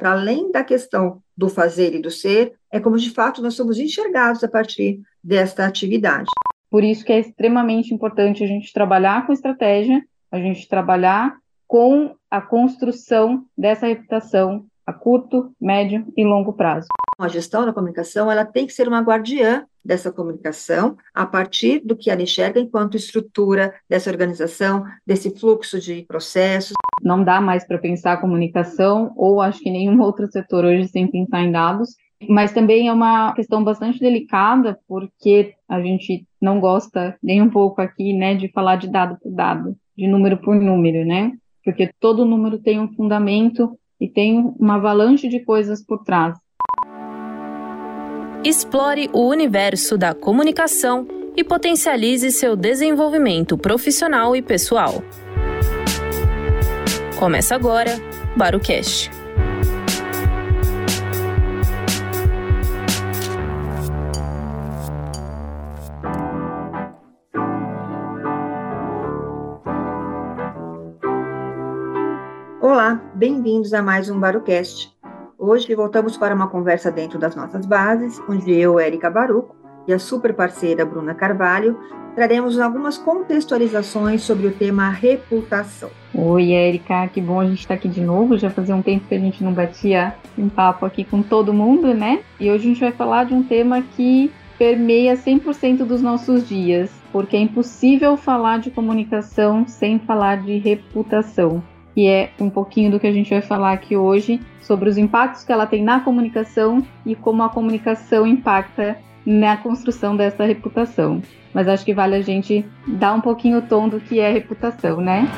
Para além da questão do fazer e do ser, é como de fato nós somos enxergados a partir desta atividade. Por isso que é extremamente importante a gente trabalhar com estratégia, a gente trabalhar com a construção dessa reputação a curto, médio e longo prazo. A gestão da comunicação ela tem que ser uma guardiã dessa comunicação a partir do que ela enxerga enquanto estrutura dessa organização, desse fluxo de processos. Não dá mais para pensar a comunicação, ou acho que nenhum outro setor hoje sem pensar em dados, mas também é uma questão bastante delicada, porque a gente não gosta nem um pouco aqui, né, de falar de dado por dado, de número por número, né? Porque todo número tem um fundamento e tem uma avalanche de coisas por trás. Explore o universo da comunicação e potencialize seu desenvolvimento profissional e pessoal. Começa agora, Barucast. Olá, bem-vindos a mais um Barucast. Hoje voltamos para uma conversa dentro das nossas bases, onde eu, Érica Baruco, e a super parceira Bruna Carvalho traremos algumas contextualizações sobre o tema reputação. Oi, Érica, que bom a gente estar aqui de novo. Já fazia um tempo que a gente não batia um papo aqui com todo mundo, né? E hoje a gente vai falar de um tema que permeia 100% dos nossos dias, porque é impossível falar de comunicação sem falar de reputação que é um pouquinho do que a gente vai falar aqui hoje sobre os impactos que ela tem na comunicação e como a comunicação impacta na construção dessa reputação. Mas acho que vale a gente dar um pouquinho o tom do que é reputação, né?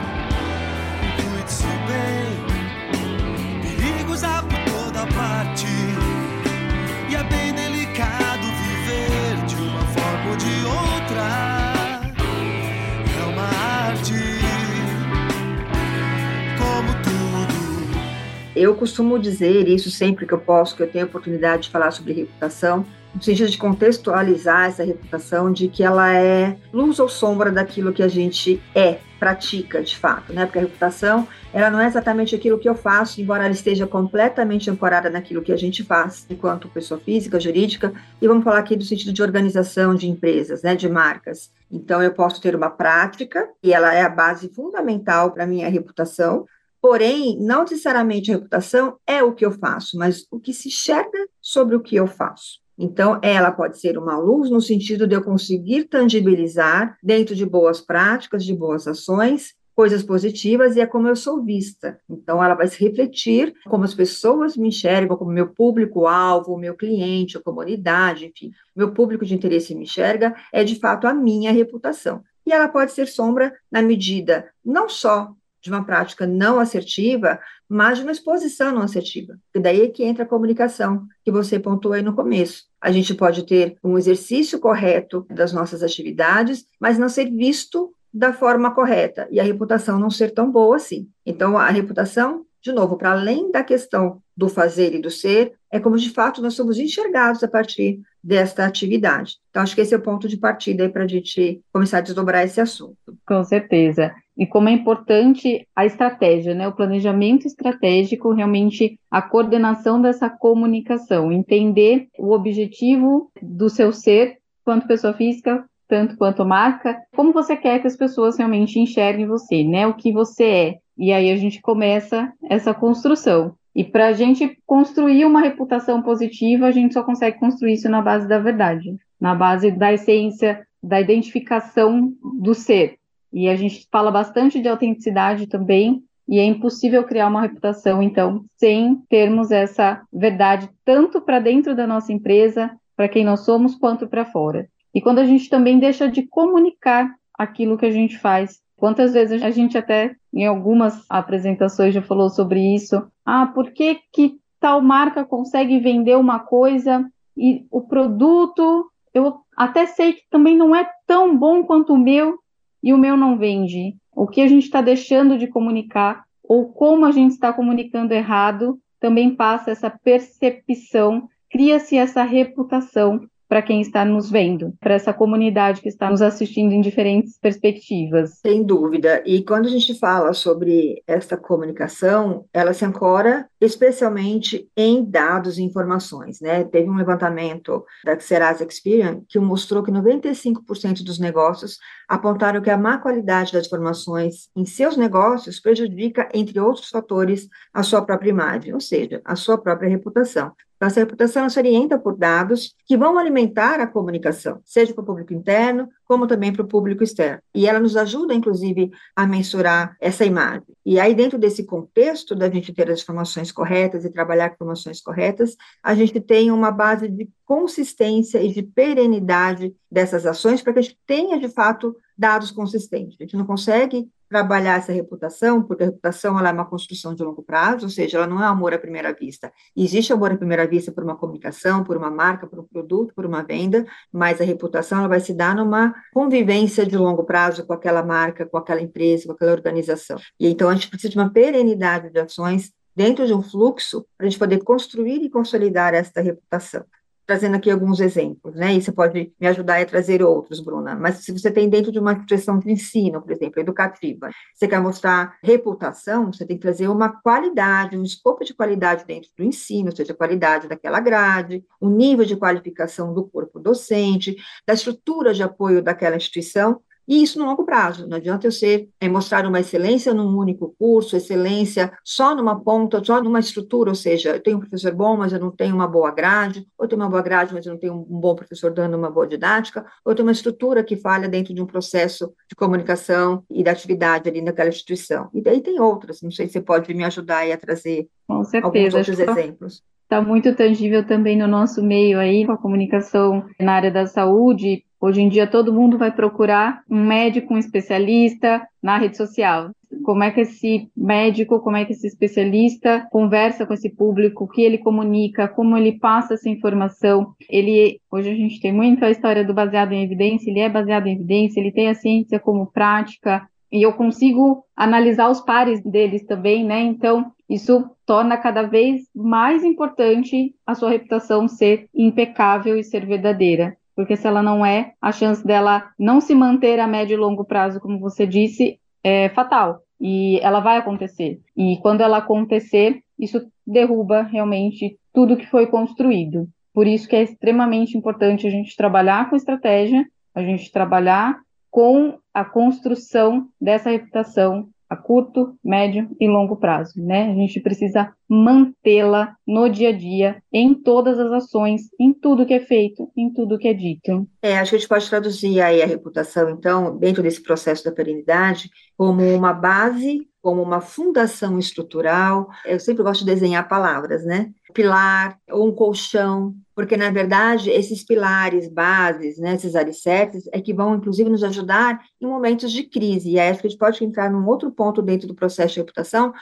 Eu costumo dizer isso sempre que eu posso, que eu tenho oportunidade de falar sobre reputação, no sentido de contextualizar essa reputação de que ela é luz ou sombra daquilo que a gente é, pratica de fato, né? Porque a reputação, ela não é exatamente aquilo que eu faço, embora ela esteja completamente ancorada naquilo que a gente faz, enquanto pessoa física, jurídica, e vamos falar aqui do sentido de organização de empresas, né, de marcas. Então eu posso ter uma prática e ela é a base fundamental para minha reputação, Porém, não necessariamente a reputação é o que eu faço, mas o que se enxerga sobre o que eu faço. Então, ela pode ser uma luz no sentido de eu conseguir tangibilizar, dentro de boas práticas, de boas ações, coisas positivas e é como eu sou vista. Então, ela vai se refletir como as pessoas me enxergam, como meu público-alvo, meu cliente, a comunidade, enfim, meu público de interesse me enxerga, é de fato a minha reputação. E ela pode ser sombra na medida não só de uma prática não assertiva, mas de uma exposição não assertiva. E daí é que entra a comunicação, que você pontuou aí no começo. A gente pode ter um exercício correto das nossas atividades, mas não ser visto da forma correta e a reputação não ser tão boa assim. Então, a reputação, de novo, para além da questão do fazer e do ser, é como de fato nós somos enxergados a partir desta atividade. Então, acho que esse é o ponto de partida para a gente começar a desdobrar esse assunto. Com certeza. E como é importante a estratégia, né? O planejamento estratégico, realmente a coordenação dessa comunicação, entender o objetivo do seu ser, quanto pessoa física, tanto quanto marca, como você quer que as pessoas realmente enxerguem você, né? O que você é. E aí a gente começa essa construção. E para a gente construir uma reputação positiva, a gente só consegue construir isso na base da verdade, na base da essência, da identificação do ser. E a gente fala bastante de autenticidade também, e é impossível criar uma reputação, então, sem termos essa verdade, tanto para dentro da nossa empresa, para quem nós somos, quanto para fora. E quando a gente também deixa de comunicar aquilo que a gente faz Quantas vezes a gente até em algumas apresentações já falou sobre isso? Ah, por que, que tal marca consegue vender uma coisa e o produto eu até sei que também não é tão bom quanto o meu e o meu não vende? O que a gente está deixando de comunicar ou como a gente está comunicando errado também passa essa percepção, cria-se essa reputação para quem está nos vendo, para essa comunidade que está nos assistindo em diferentes perspectivas. Sem dúvida. E quando a gente fala sobre essa comunicação, ela se ancora especialmente em dados e informações, né? Teve um levantamento da Serasa Experian que mostrou que 95% dos negócios apontaram que a má qualidade das informações em seus negócios prejudica, entre outros fatores, a sua própria imagem, ou seja, a sua própria reputação. Nossa reputação se orienta por dados que vão alimentar a comunicação, seja para o público interno, como também para o público externo. E ela nos ajuda, inclusive, a mensurar essa imagem. E aí, dentro desse contexto da gente ter as informações corretas e trabalhar com informações corretas, a gente tem uma base de consistência e de perenidade dessas ações para que a gente tenha, de fato, dados consistentes. A gente não consegue trabalhar essa reputação, porque a reputação ela é uma construção de longo prazo, ou seja, ela não é amor à primeira vista. Existe amor à primeira vista por uma comunicação, por uma marca, por um produto, por uma venda, mas a reputação ela vai se dar numa convivência de longo prazo com aquela marca, com aquela empresa, com aquela organização. E então a gente precisa de uma perenidade de ações dentro de um fluxo para a gente poder construir e consolidar esta reputação trazendo aqui alguns exemplos, né? E você pode me ajudar a trazer outros, Bruna. Mas se você tem dentro de uma instituição de ensino, por exemplo, educativa, você quer mostrar reputação, você tem que trazer uma qualidade, um escopo de qualidade dentro do ensino, ou seja, a qualidade daquela grade, o nível de qualificação do corpo docente, da estrutura de apoio daquela instituição, e isso no longo prazo. Não adianta eu ser é, mostrar uma excelência num único curso, excelência só numa ponta, só numa estrutura, ou seja, eu tenho um professor bom, mas eu não tenho uma boa grade, ou eu tenho uma boa grade, mas eu não tenho um bom professor dando uma boa didática, ou eu tenho uma estrutura que falha dentro de um processo de comunicação e da atividade ali naquela instituição. E daí tem outras, não sei se você pode me ajudar a trazer Com certeza, alguns outros tá exemplos está muito tangível também no nosso meio aí, com a comunicação na área da saúde, Hoje em dia todo mundo vai procurar um médico, um especialista na rede social. Como é que esse médico, como é que esse especialista conversa com esse público, o que ele comunica, como ele passa essa informação. Ele, hoje a gente tem muito a história do baseado em evidência, ele é baseado em evidência, ele tem a ciência como prática, e eu consigo analisar os pares deles também, né? Então, isso torna cada vez mais importante a sua reputação ser impecável e ser verdadeira porque se ela não é, a chance dela não se manter a médio e longo prazo, como você disse, é fatal. E ela vai acontecer. E quando ela acontecer, isso derruba realmente tudo que foi construído. Por isso que é extremamente importante a gente trabalhar com estratégia, a gente trabalhar com a construção dessa reputação a curto, médio e longo prazo, né? A gente precisa mantê-la no dia a dia, em todas as ações, em tudo que é feito, em tudo que é dito. É, acho que a gente pode traduzir aí a reputação, então, dentro desse processo da perenidade, como uma base, como uma fundação estrutural. Eu sempre gosto de desenhar palavras, né? Pilar ou um colchão, porque na verdade esses pilares, bases, né, esses alicerces, é que vão inclusive nos ajudar em momentos de crise. E aí acho que a gente pode entrar num outro ponto dentro do processo de reputação,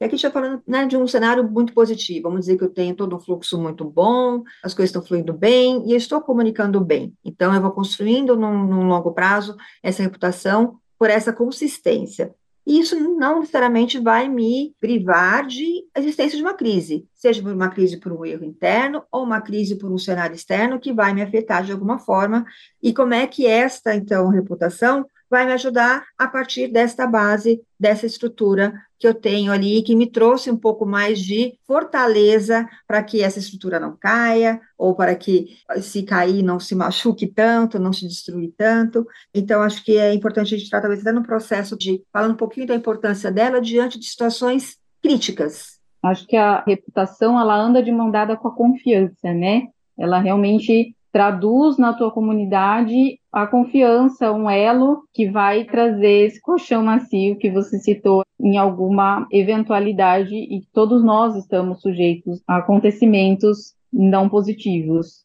e aqui está falando né, de um cenário muito positivo. Vamos dizer que eu tenho todo um fluxo muito bom, as coisas estão fluindo bem e eu estou comunicando bem. Então, eu vou construindo num, num longo prazo essa reputação por essa consistência. E isso não necessariamente vai me privar de existência de uma crise, seja por uma crise por um erro interno ou uma crise por um cenário externo que vai me afetar de alguma forma. E como é que esta, então, reputação vai me ajudar a partir desta base, dessa estrutura que eu tenho ali, que me trouxe um pouco mais de fortaleza para que essa estrutura não caia, ou para que, se cair, não se machuque tanto, não se destruir tanto. Então, acho que é importante a gente estar, talvez, até no processo de, falando um pouquinho da importância dela diante de situações críticas. Acho que a reputação, ela anda de mão dada com a confiança, né? Ela realmente traduz na tua comunidade a confiança, um elo que vai trazer esse colchão macio que você citou em alguma eventualidade e todos nós estamos sujeitos a acontecimentos não positivos.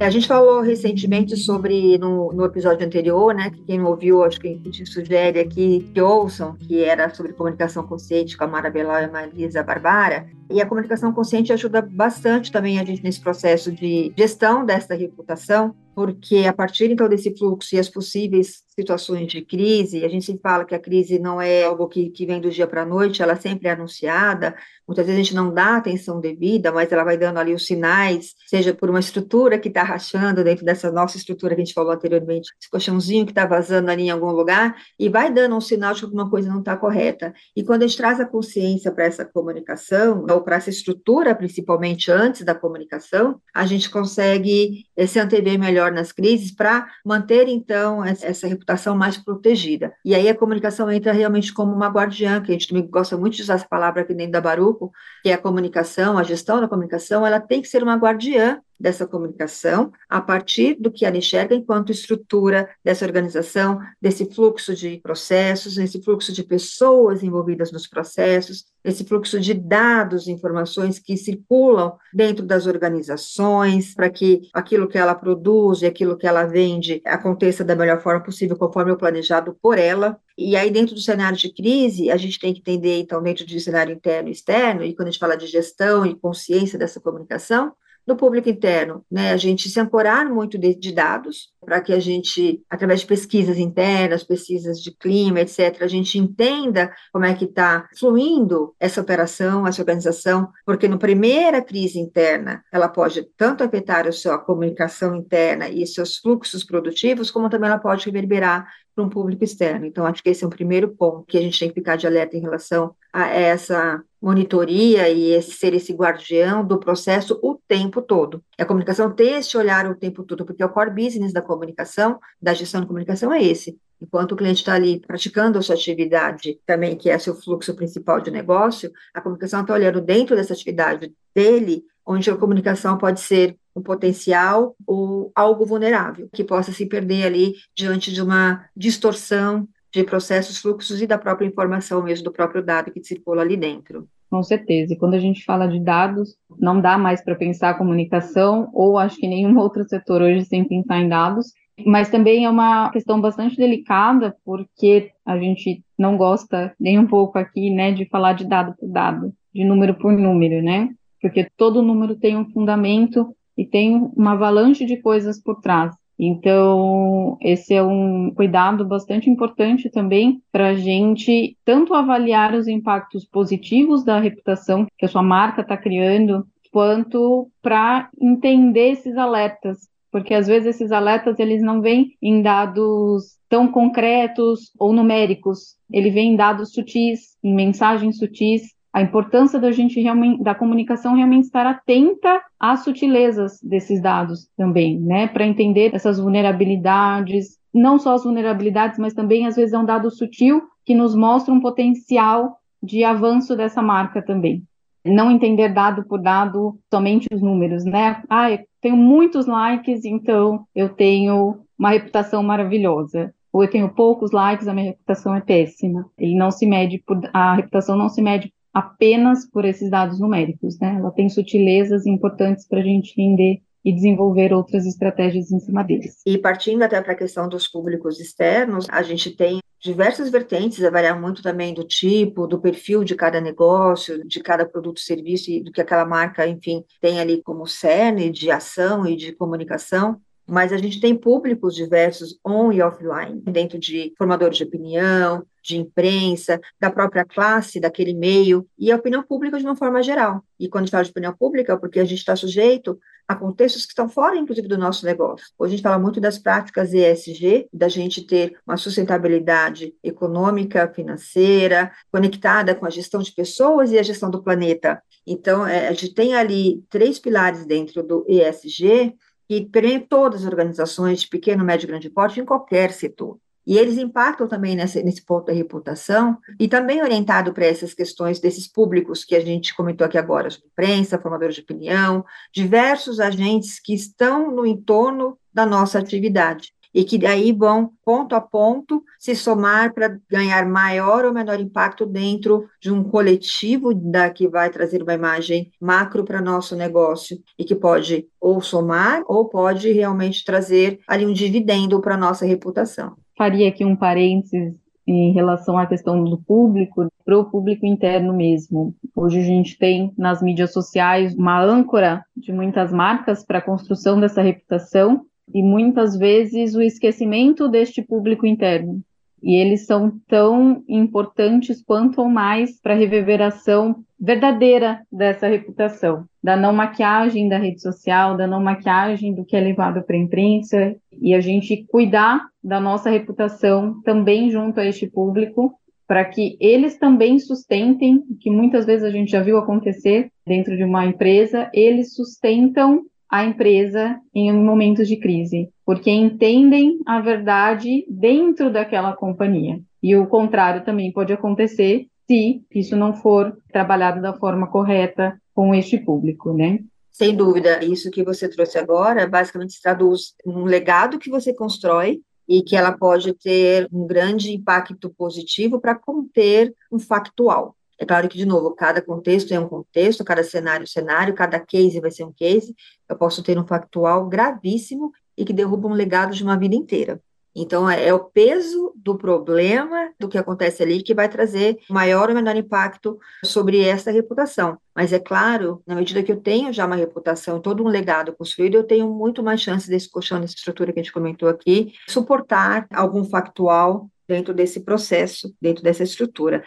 A gente falou recentemente sobre, no, no, episódio anterior, né, que quem ouviu, acho que a gente sugere aqui que ouçam, que era sobre comunicação consciente com a Mara Belau e a Marisa Barbara. E a comunicação consciente ajuda bastante também a gente nesse processo de gestão dessa reputação, porque a partir então desse fluxo e as possíveis situações de crise, a gente sempre fala que a crise não é algo que, que vem do dia para a noite, ela sempre é anunciada, muitas vezes a gente não dá atenção devida, mas ela vai dando ali os sinais, seja por uma estrutura que está rachando dentro dessa nossa estrutura que a gente falou anteriormente, esse colchãozinho que está vazando ali em algum lugar, e vai dando um sinal de que alguma coisa não está correta. E quando a gente traz a consciência para essa comunicação, ou para essa estrutura, principalmente antes da comunicação, a gente consegue eh, se antever melhor nas crises para manter, então, essa reputação mais protegida. E aí a comunicação entra realmente como uma guardiã, que a gente também gosta muito de usar essa palavra aqui dentro da Baruco, que é a comunicação, a gestão da comunicação, ela tem que ser uma guardiã dessa comunicação a partir do que ela enxerga enquanto estrutura dessa organização, desse fluxo de processos, desse fluxo de pessoas envolvidas nos processos, esse fluxo de dados, informações que circulam dentro das organizações, para que aquilo que ela produz e aquilo que ela vende aconteça da melhor forma possível, conforme o planejado por ela. E aí, dentro do cenário de crise, a gente tem que entender, então, dentro do cenário interno e externo, e quando a gente fala de gestão e consciência dessa comunicação, no público interno, né, a gente se ancorar muito de, de dados, para que a gente, através de pesquisas internas, pesquisas de clima, etc., a gente entenda como é que está fluindo essa operação, essa organização, porque na primeira crise interna, ela pode tanto afetar a sua comunicação interna e seus fluxos produtivos, como também ela pode reverberar para um público externo. Então, acho que esse é o primeiro ponto que a gente tem que ficar de alerta em relação a essa monitoria e esse, ser esse guardião do processo o tempo todo. E a comunicação tem esse olhar o tempo todo, porque o core business da comunicação, da gestão de comunicação é esse. Enquanto o cliente está ali praticando a sua atividade também, que é seu fluxo principal de negócio, a comunicação está olhando dentro dessa atividade dele, onde a comunicação pode ser um potencial ou algo vulnerável, que possa se perder ali diante de uma distorção de processos, fluxos e da própria informação mesmo, do próprio dado que circula ali dentro. Com certeza. E quando a gente fala de dados, não dá mais para pensar comunicação, ou acho que nenhum outro setor hoje sem pensar em dados. Mas também é uma questão bastante delicada, porque a gente não gosta nem um pouco aqui, né, de falar de dado por dado, de número por número, né? Porque todo número tem um fundamento e tem uma avalanche de coisas por trás. Então, esse é um cuidado bastante importante também para a gente tanto avaliar os impactos positivos da reputação que a sua marca está criando, quanto para entender esses alertas, porque às vezes esses alertas eles não vêm em dados tão concretos ou numéricos, ele vem em dados sutis, em mensagens sutis a importância da gente realmente, da comunicação realmente estar atenta às sutilezas desses dados também, né, para entender essas vulnerabilidades, não só as vulnerabilidades, mas também às vezes é um dado sutil que nos mostra um potencial de avanço dessa marca também. Não entender dado por dado somente os números, né? Ah, eu tenho muitos likes, então eu tenho uma reputação maravilhosa ou eu tenho poucos likes, a minha reputação é péssima. Ele não se mede por a reputação não se mede apenas por esses dados numéricos, né? Ela tem sutilezas importantes para a gente entender e desenvolver outras estratégias em cima deles. E partindo até para a questão dos públicos externos, a gente tem diversas vertentes, vai variar muito também do tipo, do perfil de cada negócio, de cada produto, serviço e do que aquela marca, enfim, tem ali como cerne de ação e de comunicação mas a gente tem públicos diversos on e offline, dentro de formadores de opinião, de imprensa, da própria classe, daquele meio, e a opinião pública de uma forma geral. E quando a gente fala de opinião pública, é porque a gente está sujeito a contextos que estão fora, inclusive, do nosso negócio. Hoje a gente fala muito das práticas ESG, da gente ter uma sustentabilidade econômica, financeira, conectada com a gestão de pessoas e a gestão do planeta. Então, é, a gente tem ali três pilares dentro do ESG, que permeia todas as organizações de pequeno, médio e grande porte em qualquer setor. E eles impactam também nessa, nesse ponto da reputação e também orientado para essas questões desses públicos que a gente comentou aqui agora, imprensa, formadores de opinião, diversos agentes que estão no entorno da nossa atividade e que daí vão, ponto a ponto, se somar para ganhar maior ou menor impacto dentro de um coletivo da, que vai trazer uma imagem macro para nosso negócio e que pode ou somar ou pode realmente trazer ali um dividendo para nossa reputação. Faria aqui um parênteses em relação à questão do público, para o público interno mesmo. Hoje a gente tem nas mídias sociais uma âncora de muitas marcas para a construção dessa reputação, e muitas vezes o esquecimento deste público interno. E eles são tão importantes quanto ou mais para a reverberação verdadeira dessa reputação, da não maquiagem da rede social, da não maquiagem do que é levado para a imprensa, e a gente cuidar da nossa reputação também junto a este público, para que eles também sustentem, que muitas vezes a gente já viu acontecer dentro de uma empresa, eles sustentam a empresa em momentos de crise, porque entendem a verdade dentro daquela companhia. E o contrário também pode acontecer se isso não for trabalhado da forma correta com este público, né? Sem dúvida, isso que você trouxe agora basicamente se traduz um legado que você constrói e que ela pode ter um grande impacto positivo para conter um factual. É claro que, de novo, cada contexto é um contexto, cada cenário é um cenário, cada case vai ser um case. Eu posso ter um factual gravíssimo e que derruba um legado de uma vida inteira. Então, é, é, o peso do problema, do que acontece ali, que vai trazer maior ou menor impacto sobre essa reputação. Mas é claro, na medida que eu tenho já uma reputação, todo um legado construído, eu tenho muito mais chance desse colchão, dessa estrutura que a gente comentou aqui, suportar algum factual dentro desse processo, dentro dessa estrutura.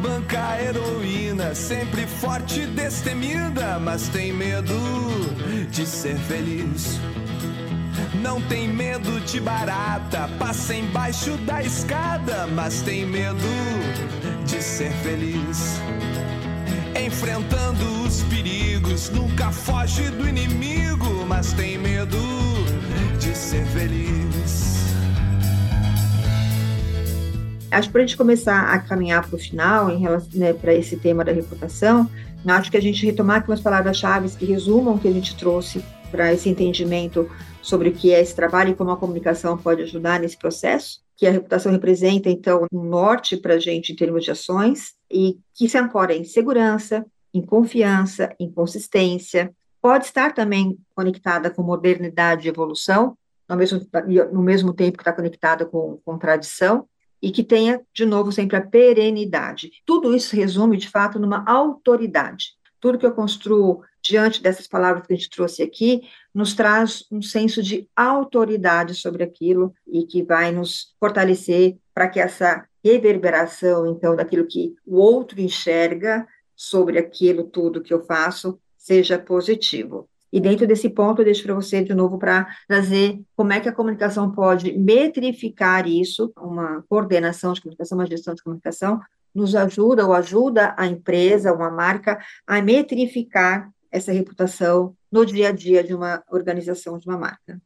Banca heroína, sempre forte e destemida, mas tem medo de ser feliz. Não tem medo de barata, passa embaixo da escada, mas tem medo de ser feliz. Enfrentando os perigos, nunca foge do inimigo, mas tem medo de ser feliz. Acho que para a gente começar a caminhar para o final, em relação né, para esse tema da reputação, acho que a gente retomar aqui umas palavras-chave que resumam o que a gente trouxe para esse entendimento sobre o que é esse trabalho e como a comunicação pode ajudar nesse processo, que a reputação representa, então, um norte para a gente em termos de ações, e que se ancora em segurança, em confiança, em consistência, pode estar também conectada com modernidade e evolução, no mesmo, no mesmo tempo que está conectada com, com tradição, e que tenha, de novo, sempre a perenidade. Tudo isso resume, de fato, numa autoridade. Tudo que eu construo diante dessas palavras que a gente trouxe aqui, nos traz um senso de autoridade sobre aquilo e que vai nos fortalecer para que essa reverberação, então, daquilo que o outro enxerga sobre aquilo tudo que eu faço, seja positivo. E dentro desse ponto, eu deixo para você de novo para trazer como é que a comunicação pode metrificar isso, uma coordenação de comunicação, uma gestão de comunicação, nos ajuda ou ajuda a empresa, uma marca, a metrificar essa reputação no dia a dia de uma organização, de uma marca.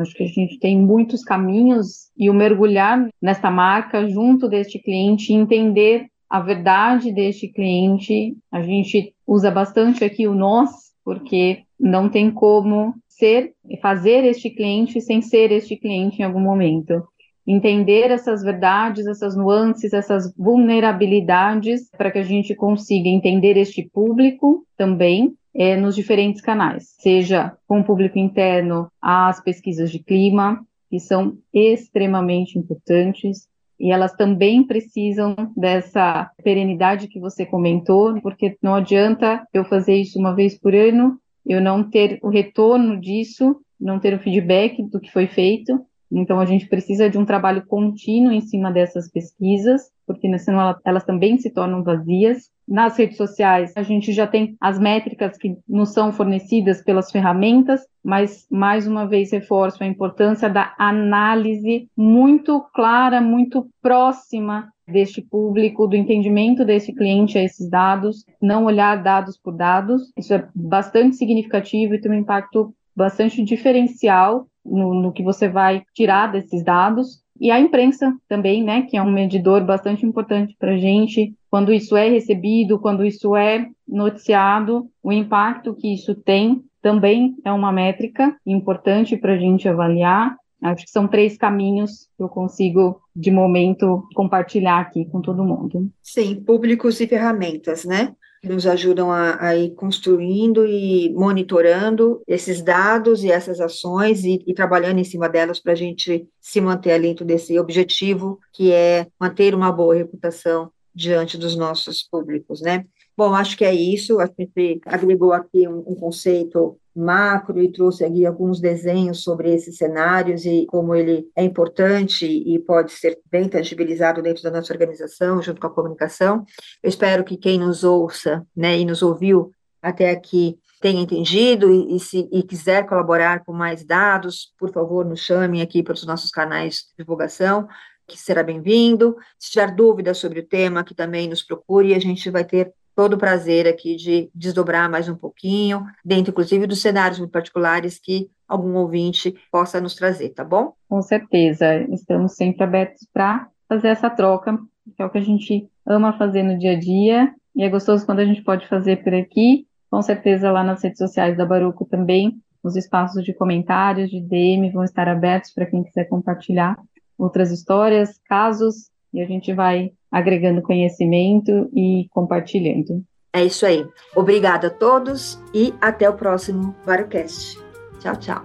Acho que a gente tem muitos caminhos e o mergulhar nessa marca junto deste cliente, entender a verdade deste cliente. A gente usa bastante aqui o nós, porque não tem como ser, fazer este cliente sem ser este cliente em algum momento. Entender essas verdades, essas nuances, essas vulnerabilidades, para que a gente consiga entender este público também é, nos diferentes canais, seja com o público interno, as pesquisas de clima, que são extremamente importantes, e elas também precisam dessa perenidade que você comentou, porque não adianta eu fazer isso uma vez por ano eu não ter o retorno disso, não ter o feedback do que foi feito. Então, a gente precisa de um trabalho contínuo em cima dessas pesquisas, porque né, senão elas, também se tornam vazias. Nas redes sociais, a gente já tem as métricas que nos são fornecidas pelas ferramentas, mas, mais uma vez, reforço a importância da análise muito clara, muito próxima deste público, do entendimento desse cliente a esses dados, não olhar dados por dados. Isso é bastante significativo e tem um impacto bastante diferencial no, no que você vai tirar desses dados. E a imprensa também, né, que é um medidor bastante importante para a gente, quando isso é recebido, quando isso é noticiado, o impacto que isso tem também é uma métrica importante para a gente avaliar. Acho que são três caminhos que eu consigo, de momento, compartilhar aqui com todo mundo. Sim, públicos e ferramentas, né? Nos ajudam a, a ir construindo e monitorando esses dados e essas ações e, e trabalhando em cima delas para a gente se manter dentro desse objetivo, que é manter uma boa reputação diante dos nossos públicos, né? Bom, acho que é isso. A gente agregou aqui um, um conceito macro e trouxe aqui alguns desenhos sobre esses cenários e como ele é importante e pode ser bem tangibilizado dentro da nossa organização, junto com a comunicação. Eu espero que quem nos ouça né, e nos ouviu até aqui tenha entendido e, e, se e quiser colaborar com mais dados, por favor, nos chame aqui para os nossos canais de divulgação, que será bem-vindo. Se tiver dúvidas sobre o tema, que também nos procure e a gente vai ter todo o prazer aqui de desdobrar mais um pouquinho, dentro inclusive dos cenários muito particulares que algum ouvinte possa nos trazer, tá bom? Com certeza, estamos sempre abertos para fazer essa troca, que é o que a gente ama fazer no dia a dia, e é gostoso quando a gente pode fazer por aqui, com certeza lá nas redes sociais da Baruco também, os espaços de comentários, de DM vão estar abertos para quem quiser compartilhar outras histórias, casos, e a gente vai agregando conhecimento e compartilhando. É isso aí. Obrigada a todos e até o próximo VarioCast. Tchau, tchau.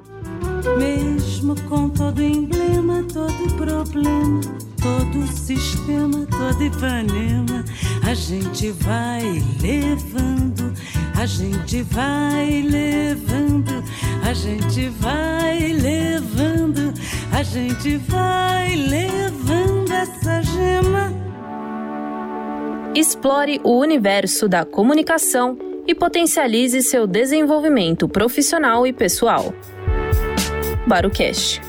Mesmo com todo emblema, todo problema, todo sistema, todo Ipanema, a gente vai levando, a gente vai levando, a gente vai levando, a gente vai levando essa gema explore o universo da comunicação e potencialize seu desenvolvimento profissional e pessoal. Barucast.